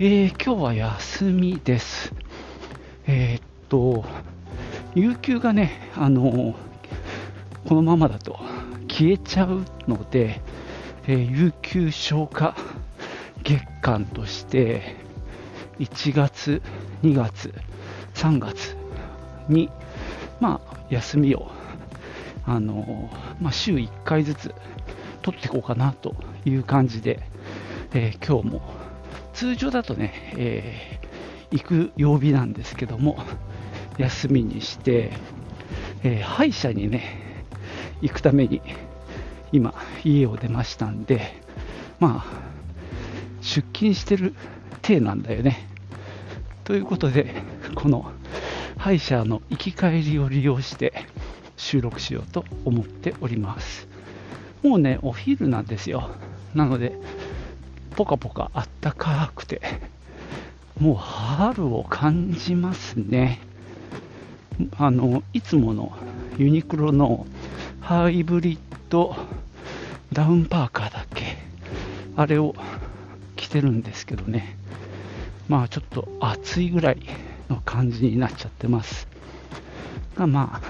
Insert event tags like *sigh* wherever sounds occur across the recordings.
えー今日は休みです。えーっと、有給がね、あのこのままだと消えちゃうので、えー有給消化月間として、1月、2月、3月に、まあ、休みを、あのまあ、週1回ずつ取っていこうかなという感じで、えー今日も通常だとね、えー行く曜日なんですけども、休みにして、えー歯医者にね、行くために、今、家を出ましたんで、まあ、出勤してる体なんだよね。ということで、この歯医者の行き帰りを利用して収録しようと思っております。もうね、お昼なんですよ。なので、ポカポカあったかくて、もう春を感じますね。あの、いつものユニクロのハイブリッドダウンパーカーだっけ？あれを着てるんですけどね。まあちょっと暑いぐらいの感じになっちゃってます。がまあ、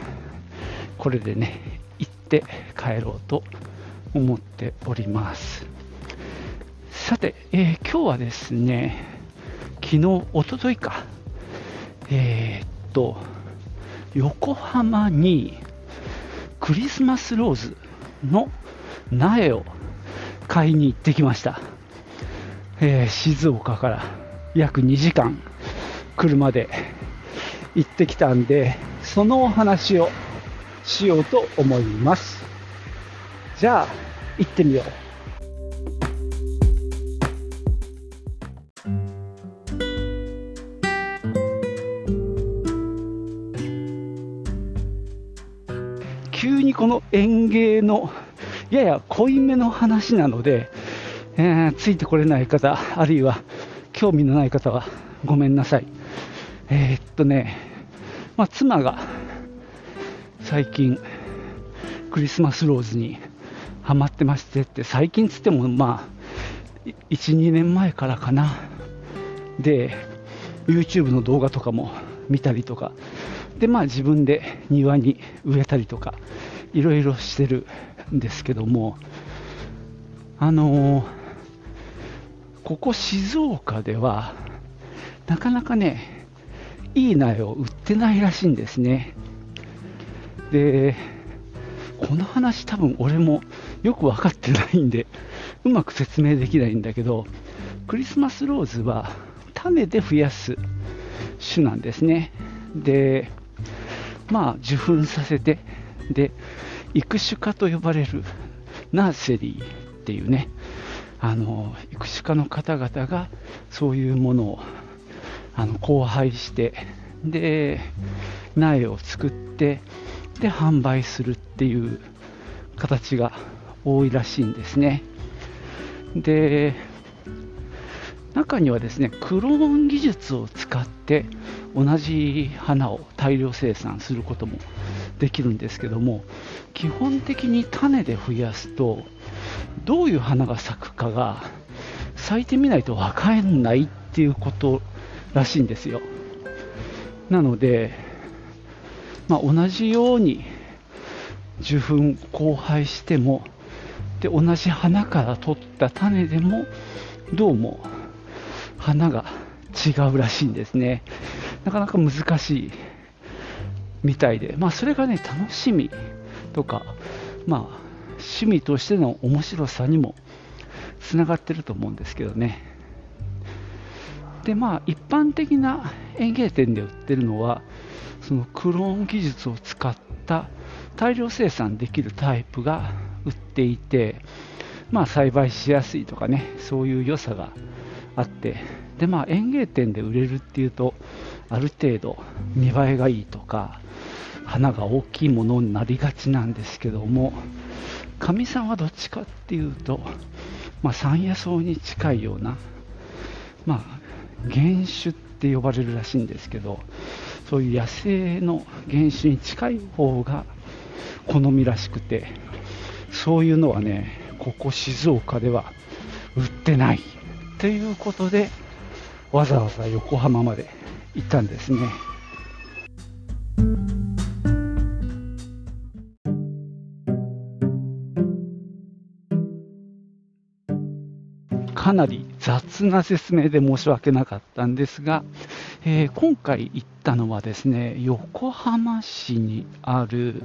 これでね、行って帰ろうと思っております。さて、えー今日はですね、昨日、おとといか、えーっと、横浜にクリスマスローズの苗を買いに行ってきました。えー静岡から約2時間車で行ってきたんで、そのお話をしようと思います。じゃあ、行ってみよう。急にこの園芸のやや濃いめの話なので、えーついてこれない方、あるいは興味のない方はごめんなさい。えーっとね、まあ、妻が最近クリスマスローズにハマってましてって、最近つってもまあ、1、2年前からかな。で、YouTube の動画とかも見たりとか、で、まあ自分で庭に植えたりとか、いろいろしてるんですけども、あのーここ静岡では、なかなかね、いい苗を売ってないらしいんですね。で、この話多分俺もよく分かってないんで、うまく説明できないんだけど、クリスマスローズは種で増やす種なんですね。で、まあ受粉させて、で、育種家と呼ばれるナーセリーっていうね、あの育種家の方々がそういうものをあの交配してで苗を作ってで販売するっていう形が多いらしいんですね。で中にはですねクローン技術を使って同じ花を大量生産することもできるんですけども基本的に種で増やすとどういう花が咲くかが咲いてみないと分かんないっていうことらしいんですよ。なので、まあ、同じように受粉交配してもで同じ花から取った種でもどうも花が違うらしいんですね。なかなか難しいみたいで、まあ、それがね楽しみとか、まあ、趣味としての面白さにもつながってると思うんですけどね。でまあ一般的な園芸店で売ってるのはそのクローン技術を使った大量生産できるタイプが売っていてまあ栽培しやすいとかねそういう良さがあって。でまあ園芸店で売れるっていうとある程度見栄えがいいとか花が大きいものになりがちなんですけどもかみさんはどっちかっていうと、まあ、山野草に近いような、まあ、原種って呼ばれるらしいんですけどそういう野生の原種に近い方が好みらしくてそういうのはねここ静岡では売ってないということでわざわざ横浜まで行ったんですねかなり雑な説明で申し訳なかったんですが、えー、今回行ったのはですね横浜市にある、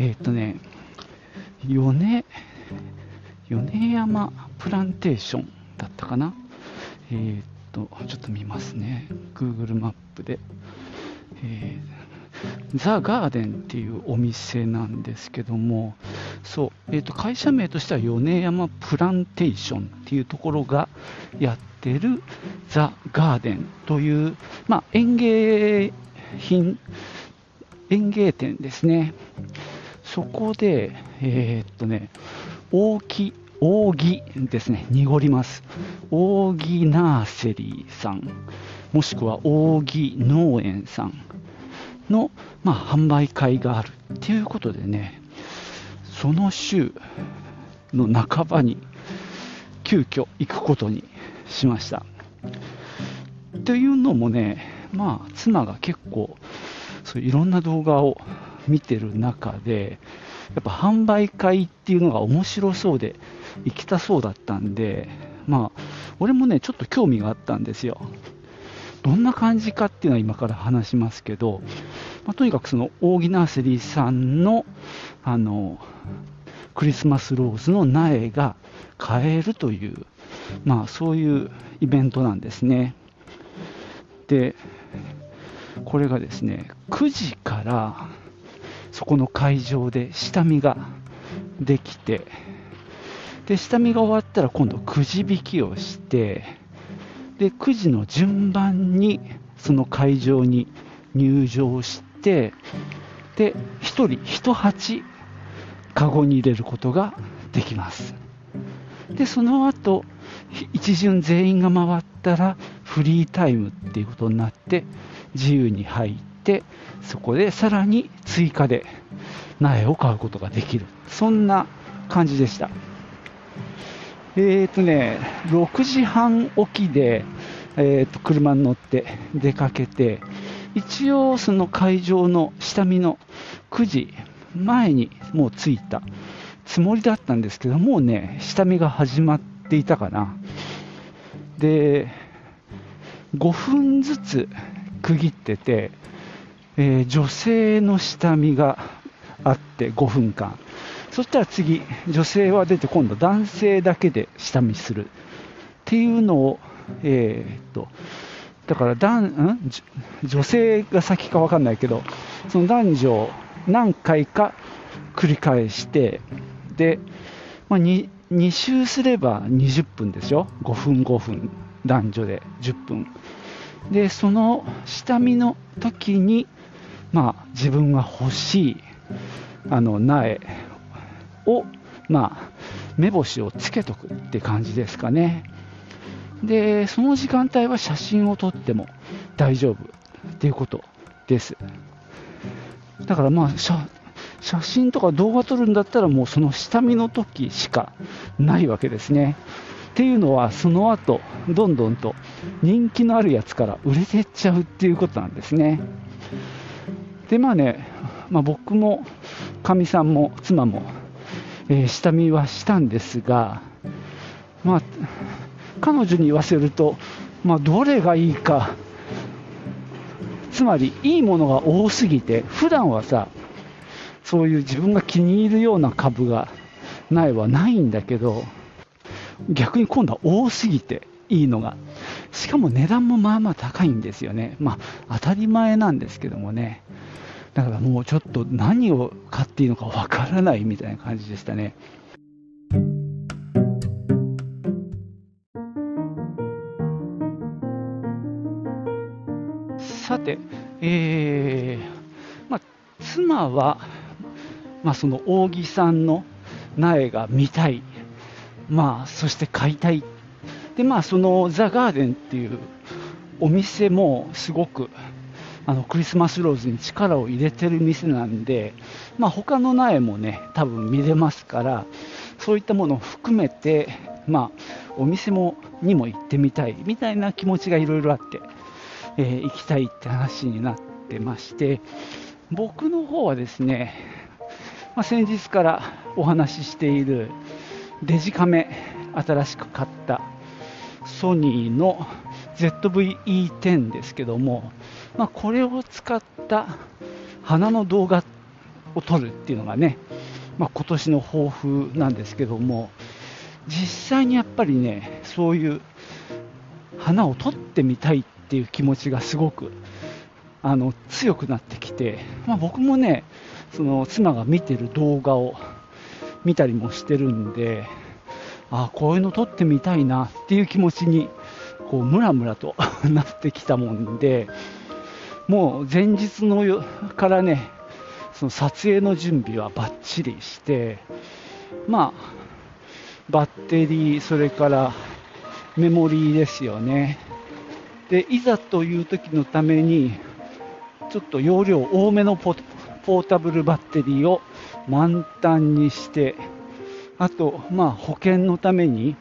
えっ、とね、米米山プランテーションだったかな。えー、と、ちょっと見ますね。Google マップで。えー、ザ・ガーデンっていうお店なんですけども、そう、えー、と会社名としては米山プランテーションっていうところがやってるザ・ガーデンという、まあ、園芸品、園芸店ですね。そこで、えー、っとね、大木、扇ですね、濁ります。扇ナーセリーさん、もしくは扇農園さんの、まあ、販売会があるっていうことでね、その週の半ばに急遽行くことにしました。というのもね、まあ、妻が結構、そういろんな動画を見てる中で、やっぱ販売会っていうのが面白そうで行きたそうだったんで、まあ、俺もね、ちょっと興味があったんですよ。どんな感じかっていうのは今から話しますけど、まあ、とにかくそのオーギナーセリーさんのあのクリスマスローズの苗が買えるという、まあ、そういうイベントなんですね。で、これがですね、9時からそこの会場で下見ができて、で、下見が終わったら今度くじ引きをして、で、9時の順番にその会場に入場して、で、1人1鉢カゴに入れることができます。で、その後、一巡全員が回ったらフリータイムっていうことになって自由に入ってそこでさらに追加で苗を買うことができるそんな感じでしたえっ、ー、とね6時半起きで、えー、と車に乗って出かけて一応その会場の下見の9時前にもう着いたつもりだったんですけどもうね下見が始まっていたかな。で5分ずつ区切っててえー、女性の下見があって5分間。そしたら次女性は出て今度男性だけで下見する。っていうのを、えー、っとだから男ん？女性が先か分かんないけどその男女何回か繰り返してで、まあ、2, 2周すれば20分ですよ。5分5分。男女で10分。でその下見の時にまあ、自分が欲しいあの苗を、まあ、目星をつけとくって感じですかね。で、その時間帯は写真を撮っても大丈夫っていうことです。だからまあ、写真とか動画撮るんだったらもうその下見の時しかないわけですね。っていうのは、その後、どんどんと人気のあるやつから売れてっちゃうっていうことなんですね。でまあね、まあ、僕もかみさんも妻も、えー、下見はしたんですが、まあ、彼女に言わせると、まあ、どれがいいかつまりいいものが多すぎて普段はさそういう自分が気に入るような株がないはないんだけど逆に今度は多すぎていいのが。しかも値段もまあまあ高いんですよね。まあ当たり前なんですけどもね。だからもうちょっと何を買っていいのかわからないみたいな感じでしたね。さて、えー、まあ、妻は、まあ、その扇さんの苗が見たい、まあ、そして買いたい。で、まあ、そのザ・ガーデンっていうお店もすごくあのクリスマスローズに力を入れてる店なんで、まあ、他の苗もね多分見れますからそういったものを含めて、まあ、お店もにも行ってみたいみたいな気持ちがいろいろあって、えー、行きたいって話になってまして僕の方はですね、まあ、先日からお話ししているデジカメ新しく買ったソニーの ZVE10 ですけどもまあ、これを使った花の動画を撮るっていうのがね、まあ、今年の抱負なんですけども実際にやっぱりねそういう花を撮ってみたいっていう気持ちがすごくあの強くなってきて、まあ、僕もねその妻が見てる動画を見たりもしてるんであこういうの撮ってみたいなっていう気持ちにこうムラムラと *laughs* なってきたもんでもう前日のよからね、その撮影の準備はバッチリして、まあ、バッテリー、それからメモリーですよね。で、いざという時のために、ちょっと容量多めのポータブルバッテリーを満タンにして、あと、まあ、保険のために、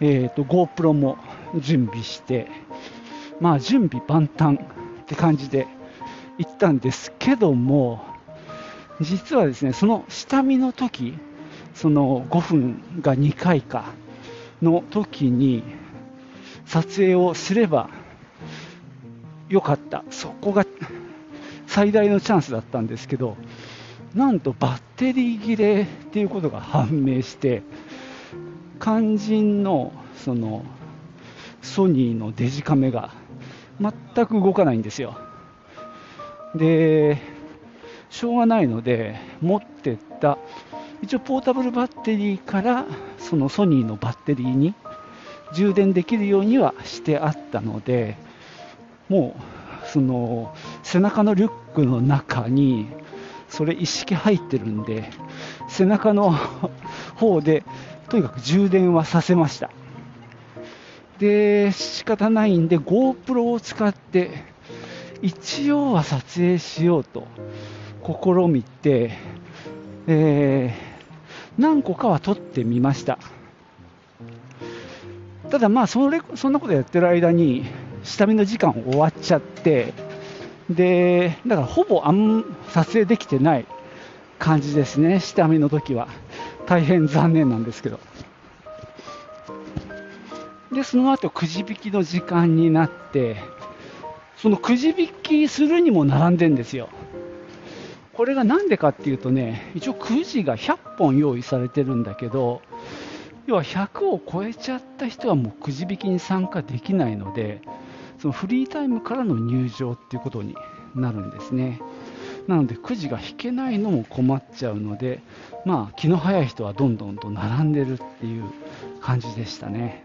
えーと、GoPro も準備して、まあ、準備万端って感じで行ったんですけども、実はですね、その下見の時、その5分が2回かの時に撮影をすればよかった。そこが最大のチャンスだったんですけど、なんとバッテリー切れっていうことが判明して、肝心のそのソニーのデジカメが全く動かないんですよ。で、しょうがないので、持ってった、一応ポータブルバッテリーからそのソニーのバッテリーに充電できるようにはしてあったので、もうその背中のリュックの中にそれ一式入ってるんで、背中の方でとにかく充電はさせました。で、仕方ないんで GoPro を使って一応は撮影しようと試みて、えー、何個かは撮ってみました。ただまあそれ、そんなことやってる間に下見の時間終わっちゃって、で、だからほぼあん撮影できてない感じですね、下見の時は。大変残念なんですけど。で、その後くじ引きの時間になって、そのくじ引きするにも並んでんですよ。これがなんでかっていうとね、一応くじが100本用意されてるんだけど、要は100を超えちゃった人はもうくじ引きに参加できないので、そのフリータイムからの入場っていうことになるんですね。なのでくじが引けないのも困っちゃうので、まあ気の早い人はどんどんと並んでるっていう感じでしたね。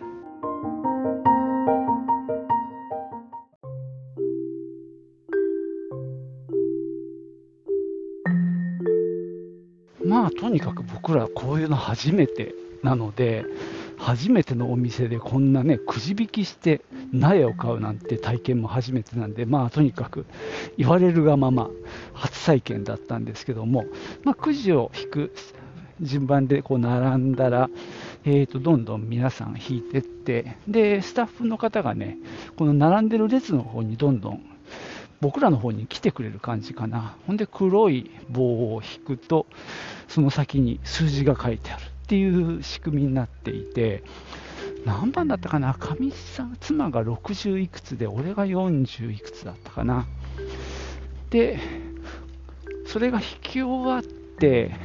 とにかく僕らこういうの初めてなので初めてのお店でこんなねくじ引きして苗を買うなんて体験も初めてなんでまあとにかく言われるがまま初体験だったんですけども、まあ、くじを引く順番でこう並んだら、えー、とどんどん皆さん引いてってでスタッフの方がねこの並んでる列の方にどんどん僕らの方に来てくれる感じかな。ほんで黒い棒を引くと、その先に数字が書いてあるっていう仕組みになっていて、何番だったかな、かみさん、妻が60いくつで、俺が40いくつだったかな。で、それが引き終わって、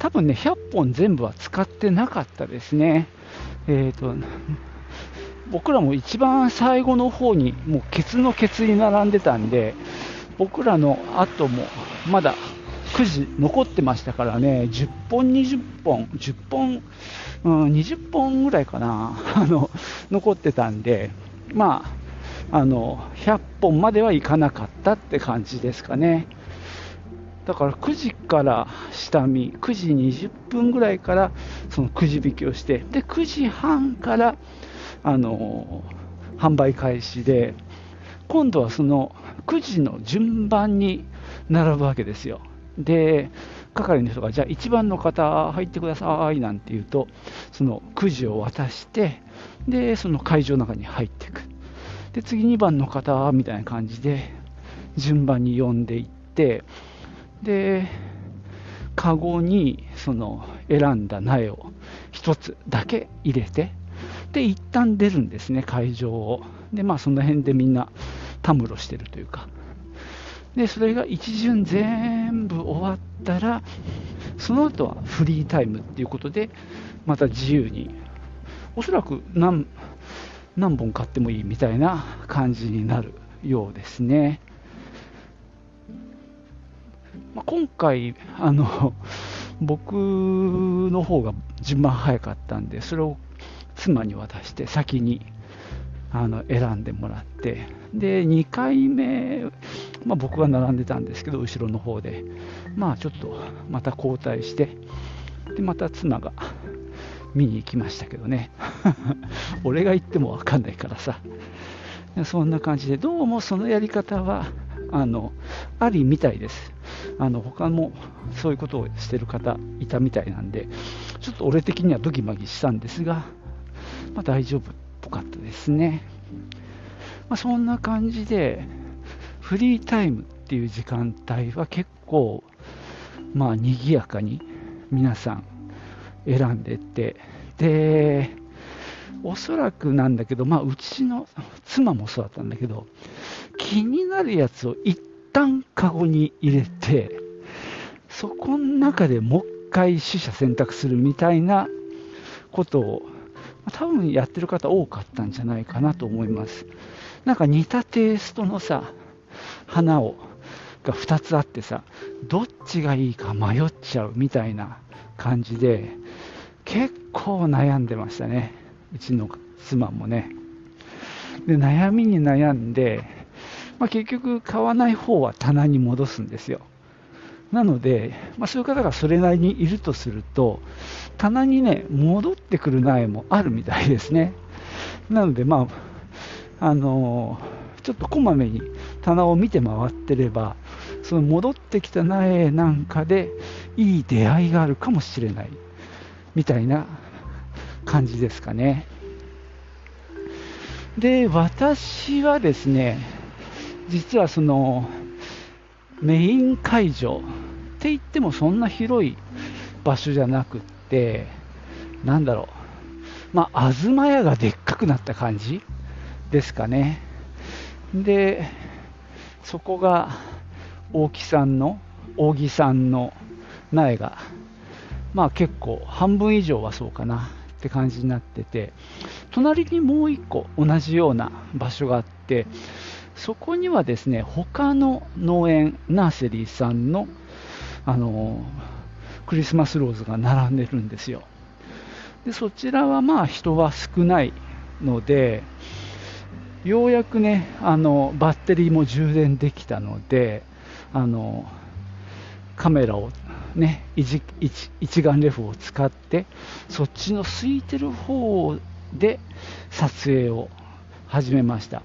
多分ね、100本全部は使ってなかったですね。えっ、ー、と、僕らも一番最後の方にもうケツのケツに並んでたんで僕らの後もまだ9時残ってましたからね10本、20本、10本、うん、20本ぐらいかな *laughs* あの残ってたんでまああの100本まではいかなかったって感じですかね。だから9時から下見、9時20分ぐらいからそのくじ引きをして、で9時半からあの販売開始で、今度はその9時の順番に並ぶわけですよ。で、係の人が、じゃあ1番の方入ってくださいなんて言うと、そのくじを渡して、で、その会場の中に入っていく。で、次2番の方みたいな感じで、順番に呼んでいって、で、カゴにその選んだ苗を1つだけ入れて、で、一旦出るんですね、会場を。で、まあ、その辺でみんなたむろしてるというか。で、それが一巡全部終わったら、その後はフリータイムっていうことで、また自由に、おそらく何何本買ってもいいみたいな感じになるようですね。まあ、今回、あの、僕の方が順番早かったんで、それを妻に渡して先にあの選んでもらって、で、2回目、まあ、僕は並んでたんですけど、後ろの方で、まあちょっとまた交代して、で、また妻が見に行きましたけどね。*laughs* 俺が行っても分かんないからさ。そんな感じで、どうもそのやり方は、あの、ありみたいです。あの、他もそういうことをしてる方いたみたいなんで、ちょっと俺的にはドギマギしたんですが、まあ、大丈夫っぽかったですね。まあ、そんな感じで、フリータイムっていう時間帯は結構、まあ、賑やかに皆さん選んでてでおそらくなんだけど、まあ、うちの妻もそうだったんだけど気になるやつを一旦カゴに入れてそこの中でもう一回取捨選択するみたいなことを多分やってる方多かったんじゃないかなと思いますなんか似たテイストのさ花をが2つあってさどっちがいいか迷っちゃうみたいな感じで結構悩んでましたね、うちの妻もね。で悩みに悩んで、まあ、結局買わない方は棚に戻すんですよ。なので、まあ、そういう方がそれなりにいるとすると、棚にね、戻ってくる苗もあるみたいですね。なので、まあ、あのー、ちょっとこまめに棚を見て回ってれば、その戻ってきた苗なんかでいい出会いがあるかもしれないみたいな感じですかね。で、私はですね、実はそのメイン会場って言ってもそんな広い場所じゃなくって、なんだろう、まあ、東屋がでっかくなった感じですかね。で、そこが大木さんの、扇さんの苗がまあ結構半分以上はそうかなって感じになってて隣にもう1個同じような場所があってそこにはですね他の農園ナーセリーさんのあのクリスマスローズが並んでるんですよ。でそちらはまあ人は少ないのでようやくねあのバッテリーも充電できたのであのカメラをね、一一眼レフを使ってそっちの空いてる方で撮影を始めました。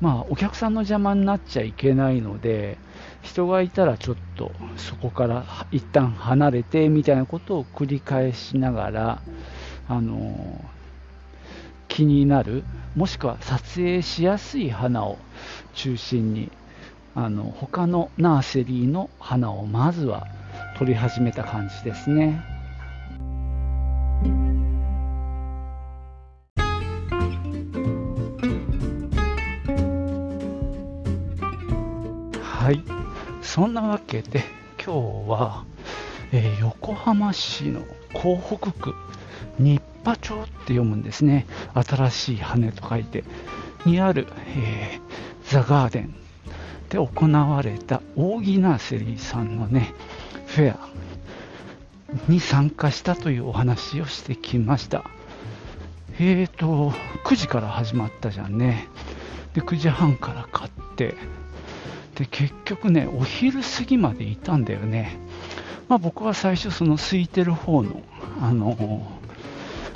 まあお客さんの邪魔になっちゃいけないので人がいたらちょっとそこから一旦離れてみたいなことを繰り返しながらあの気になるもしくは撮影しやすい花を中心にあの他のナーセリーの花をまずは撮り始めた感じですね。そんなわけで今日は、えー、横浜市の港北区日波町って読むんですね新しい羽と書いてにある、えー、ザ・ガーデンで行われた扇ナーセリーさんのねフェアに参加したというお話をしてきました。えーと、9時から始まったじゃんね。で9時半から買ってで結局ねお昼過ぎまでいたんだよね、まあ、僕は最初その空いてる方のあの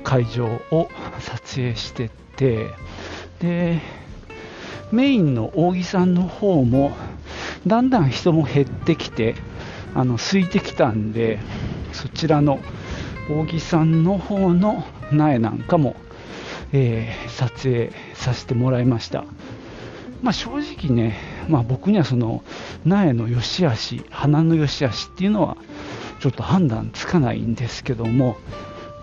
会場を撮影しててでメインの扇さんの方もだんだん人も減ってきてあの空いてきたんでそちらの扇さんの方の苗なんかも、えー、撮影させてもらいました、まあ、正直ね、まあ、僕にはその苗の良し悪し花の良し悪しっていうのはちょっと判断つかないんですけども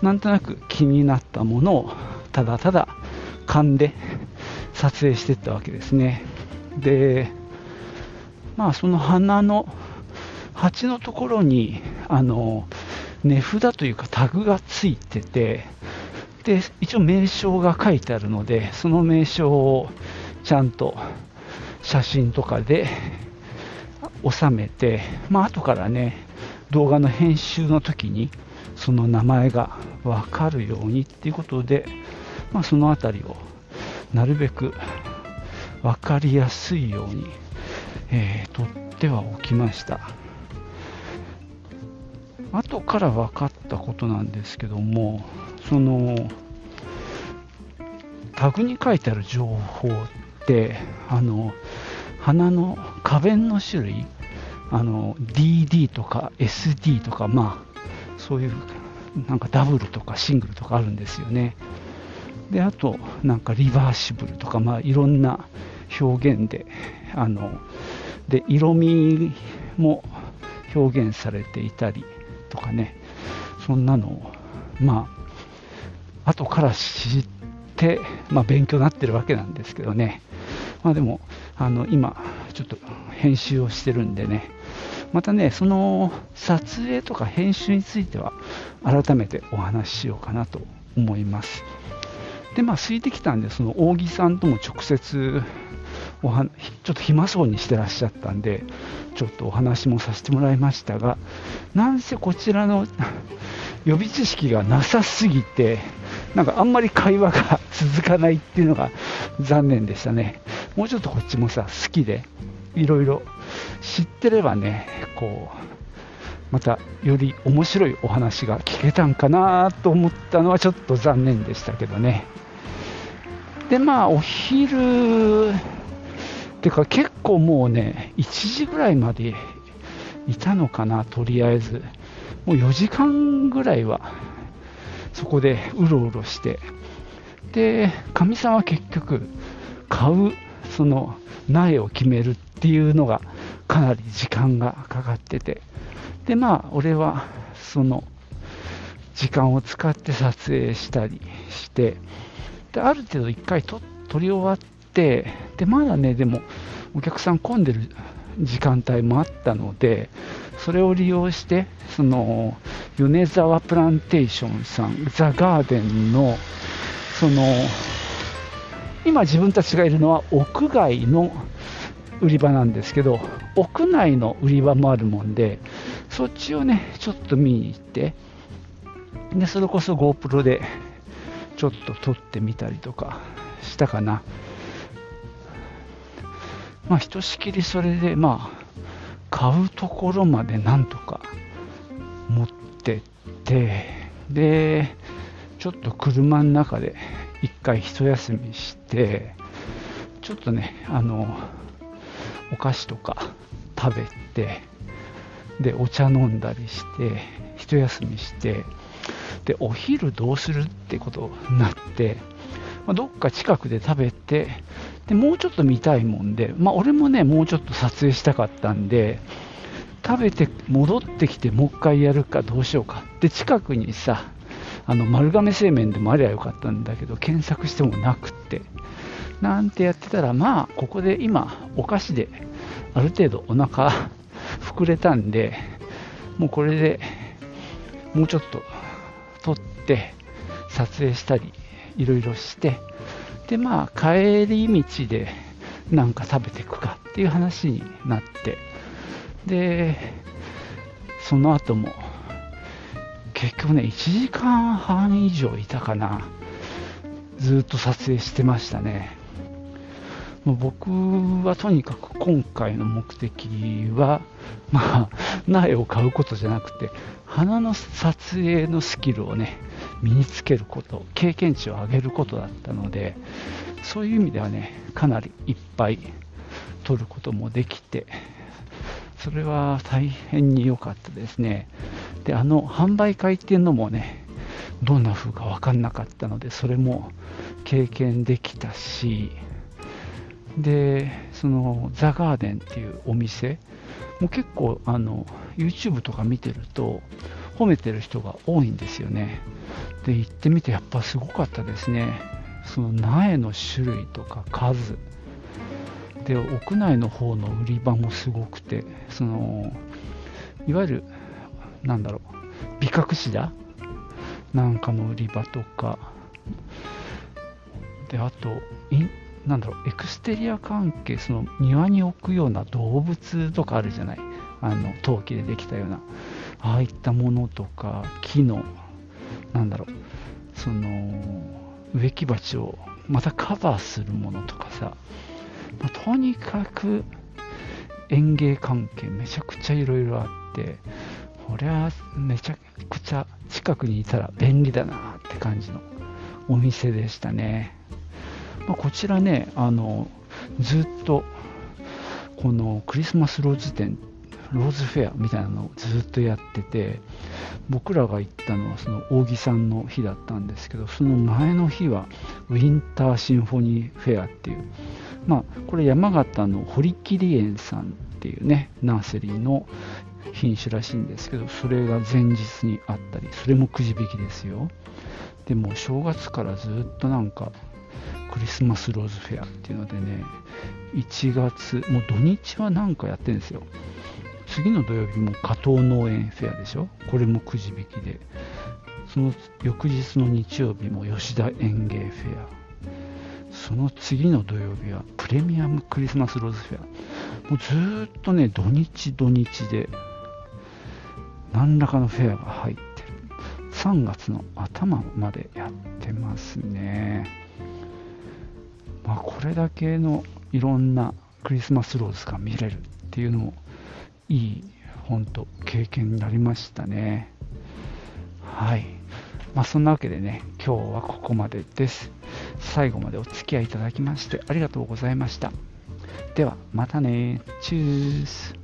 なんとなく気になったものをただただ勘で撮影していったわけですね。でまあその花の鉢のところにあの値札というかタグがついててで一応名称が書いてあるのでその名称をちゃんと写真とかで収めて、まあ後からね動画の編集の時にその名前が分かるようにっていうことで、まあ、その辺りをなるべく分かりやすいように、えー、撮ってはおきました。後から分かったことなんですけどもそのタグに書いてある情報ってあの花の花弁の種類あの DD とか SD とかまあそういうなんかダブルとかシングルとかあるんですよね。であとなんかリバーシブルとかまあいろんな表現であので色味も表現されていたりとかね。そんなのをまあ後から知って、まあ、勉強になってるわけなんですけどね。まあでもあの今ちょっと編集をしてるんでね。またねその撮影とか編集については改めてお話ししようかなと思います。でまあ空いてきたんでその扇さんとも直接おはちょっと暇そうにしてらっしゃったんでちょっとお話もさせてもらいましたがなんせこちらの予備知識がなさすぎてなんかあんまり会話が続かないっていうのが残念でしたねもうちょっとこっちもさ好きでいろいろ知ってればねこうまたより面白いお話が聞けたんかなと思ったのはちょっと残念でしたけどねでまあお昼てか結構もうね、1時ぐらいまでいたのかな、とりあえず。もう4時間ぐらいはそこでうろうろして。で、かみさんは結局、買う、その苗を決めるっていうのがかなり時間がかかってて。で、まあ、俺はその時間を使って撮影したりして、である程度1回撮り終わって、でまだね、でもお客さん混んでる時間帯もあったので、それを利用して、その米沢プランテーションさん、ザ・ガーデンの、その今自分たちがいるのは屋外の売り場なんですけど、屋内の売り場もあるもんで、そっちをね、ちょっと見に行って、でそれこそ GoPro でちょっと撮ってみたりとかしたかな。まあ、ひとしきりそれで、まあ、買うところまでなんとか持ってって、で、ちょっと車の中で一回一休みして、ちょっとね、あの、お菓子とか食べて、で、お茶飲んだりして、一休みして、で、お昼どうするってことになって、まあ、どっか近くで食べて、でもうちょっと見たいもんで、まあ、俺もね、もうちょっと撮影したかったんで、食べて戻ってきてもう一回やるかどうしようか。で、近くにさ、あの丸亀製麺でもありゃよかったんだけど、検索してもなくって。なんてやってたら、まあ、ここで今、お菓子である程度お腹膨れたんで、もうこれでもうちょっと撮って撮影したりいろいろしてでまあ帰り道でなんか食べていくかっていう話になってでその後も結局ね1時間半以上いたかな。ずっと撮影してましたね。もう僕はとにかく今回の目的は、まあ、苗を買うことじゃなくて、花の撮影のスキルをね、身につけること、経験値を上げることだったので、そういう意味ではね、かなりいっぱい撮ることもできて、それは大変に良かったですね。で、あの販売会っていうのもね、どんな風か分かんなかったので、それも経験できたし、で、そのザ・ガーデンっていうお店も結構あの YouTube とか見てると褒めてる人が多いんですよね。で、行ってみてやっぱすごかったですね。その苗の種類とか数。で、屋内の方の売り場もすごくて、その、いわゆる、なんだろう、美隠しだなんかの売り場とか、で、あと、なんだろう、エクステリア関係、その庭に置くような動物とかあるじゃない？あの、陶器でできたような、ああいったものとか、木の、なんだろう、その、植木鉢をまたカバーするものとかさ、まあ、とにかく園芸関係めちゃくちゃいろいろあって、これはめちゃくちゃ近くにいたら便利だなって感じのお店でしたね。まあ、こちらね、あの、ずっと、このクリスマスローズ店、ローズフェアみたいなのをずっとやってて、僕らが行ったのはその扇さんの日だったんですけど、その前の日はウィンターシンフォニーフェアっていう、まあ、これ山形の堀切園さんっていうね、ナーセリーの品種らしいんですけど、それが前日にあったり、それもくじ引きですよ。でも正月からずっとなんかクリスマスローズフェアっていうのでね、1月、もう土日はなんかやってるんですよ。次の土曜日も加藤農園フェアでしょ？これもくじ引きで。その翌日の日曜日も吉田園芸フェア。その次の土曜日はプレミアムクリスマスローズフェア。もうずっとね、土日土日で何らかのフェアが入ってる。3月の頭までやってますね。まあ、これだけのいろんなクリスマスローズが見れるっていうのもいい本当経験になりましたね。はい。まあそんなわけでね今日はここまでです。最後までお付き合いいただきましてありがとうございました。ではまたね。チュース。